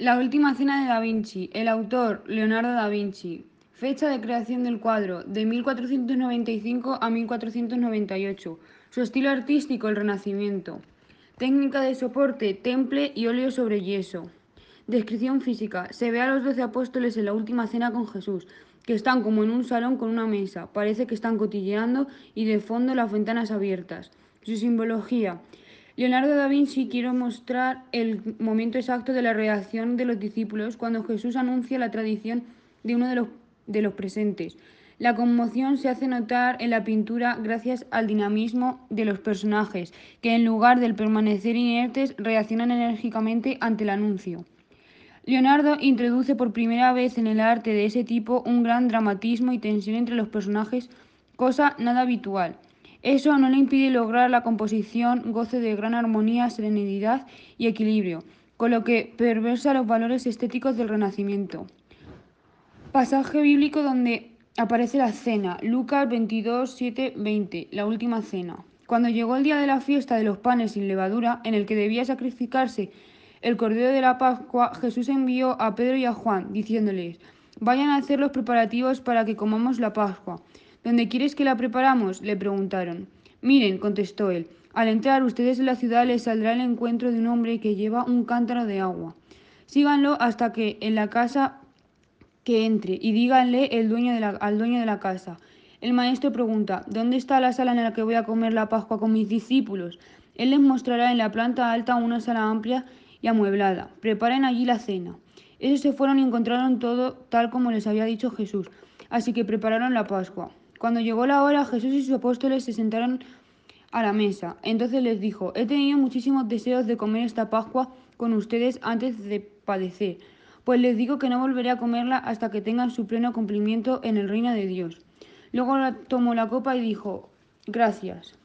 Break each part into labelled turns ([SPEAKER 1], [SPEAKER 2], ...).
[SPEAKER 1] La última cena de Da Vinci. El autor, Leonardo da Vinci. Fecha de creación del cuadro, de 1495 a 1498. Su estilo artístico, el Renacimiento. Técnica de soporte, temple y óleo sobre yeso. Descripción física. Se ve a los doce apóstoles en la última cena con Jesús, que están como en un salón con una mesa. Parece que están cotilleando y de fondo las ventanas abiertas. Su simbología. Leonardo da Vinci quiere mostrar el momento exacto de la reacción de los discípulos cuando Jesús anuncia la tradición de uno de los, de los presentes. La conmoción se hace notar en la pintura gracias al dinamismo de los personajes, que en lugar de permanecer inertes reaccionan enérgicamente ante el anuncio. Leonardo introduce por primera vez en el arte de ese tipo un gran dramatismo y tensión entre los personajes, cosa nada habitual. Eso no le impide lograr la composición goce de gran armonía, serenidad y equilibrio, con lo que perversa los valores estéticos del Renacimiento. Pasaje bíblico donde aparece la cena, Lucas 22, 7, 20, la última cena. Cuando llegó el día de la fiesta de los panes sin levadura, en el que debía sacrificarse el cordero de la Pascua, Jesús envió a Pedro y a Juan, diciéndoles, vayan a hacer los preparativos para que comamos la Pascua. ¿Dónde quieres que la preparamos? le preguntaron. Miren, contestó él, al entrar ustedes en la ciudad les saldrá el encuentro de un hombre que lleva un cántaro de agua. Síganlo hasta que en la casa que entre y díganle el dueño de la, al dueño de la casa. El maestro pregunta, ¿dónde está la sala en la que voy a comer la Pascua con mis discípulos? Él les mostrará en la planta alta una sala amplia y amueblada. Preparen allí la cena. Ellos se fueron y encontraron todo tal como les había dicho Jesús, así que prepararon la Pascua. Cuando llegó la hora, Jesús y sus apóstoles se sentaron a la mesa. Entonces les dijo, he tenido muchísimos deseos de comer esta Pascua con ustedes antes de padecer, pues les digo que no volveré a comerla hasta que tengan su pleno cumplimiento en el reino de Dios. Luego tomó la copa y dijo, gracias.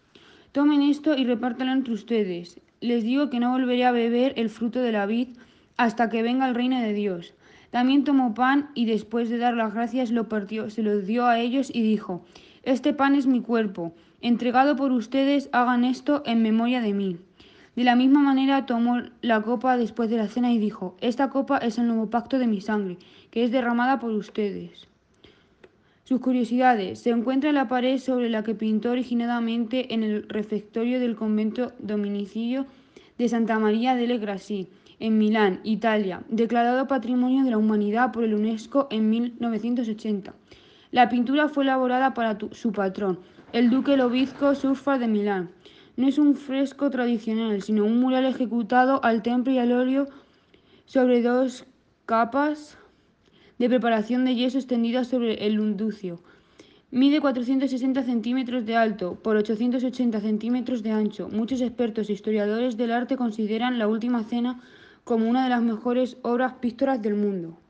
[SPEAKER 1] Tomen esto y repártanlo entre ustedes. Les digo que no volveré a beber el fruto de la vid hasta que venga el reino de Dios. También tomó pan y después de dar las gracias lo partió, se lo dio a ellos y dijo, Este pan es mi cuerpo, entregado por ustedes, hagan esto en memoria de mí. De la misma manera tomó la copa después de la cena y dijo, Esta copa es el nuevo pacto de mi sangre, que es derramada por ustedes. Sus curiosidades. Se encuentra en la pared sobre la que pintó originalmente en el refectorio del convento dominicio de Santa María delle Grassi en Milán, Italia, declarado Patrimonio de la Humanidad por el UNESCO en 1980. La pintura fue elaborada para su patrón, el duque Lobizco Surfa de Milán. No es un fresco tradicional, sino un mural ejecutado al temple y al óleo sobre dos capas de preparación de yeso extendidas sobre el lunducio. Mide 460 centímetros de alto por 880 centímetros de ancho. Muchos expertos e historiadores del arte consideran La Última Cena como una de las mejores obras pictóricas del mundo.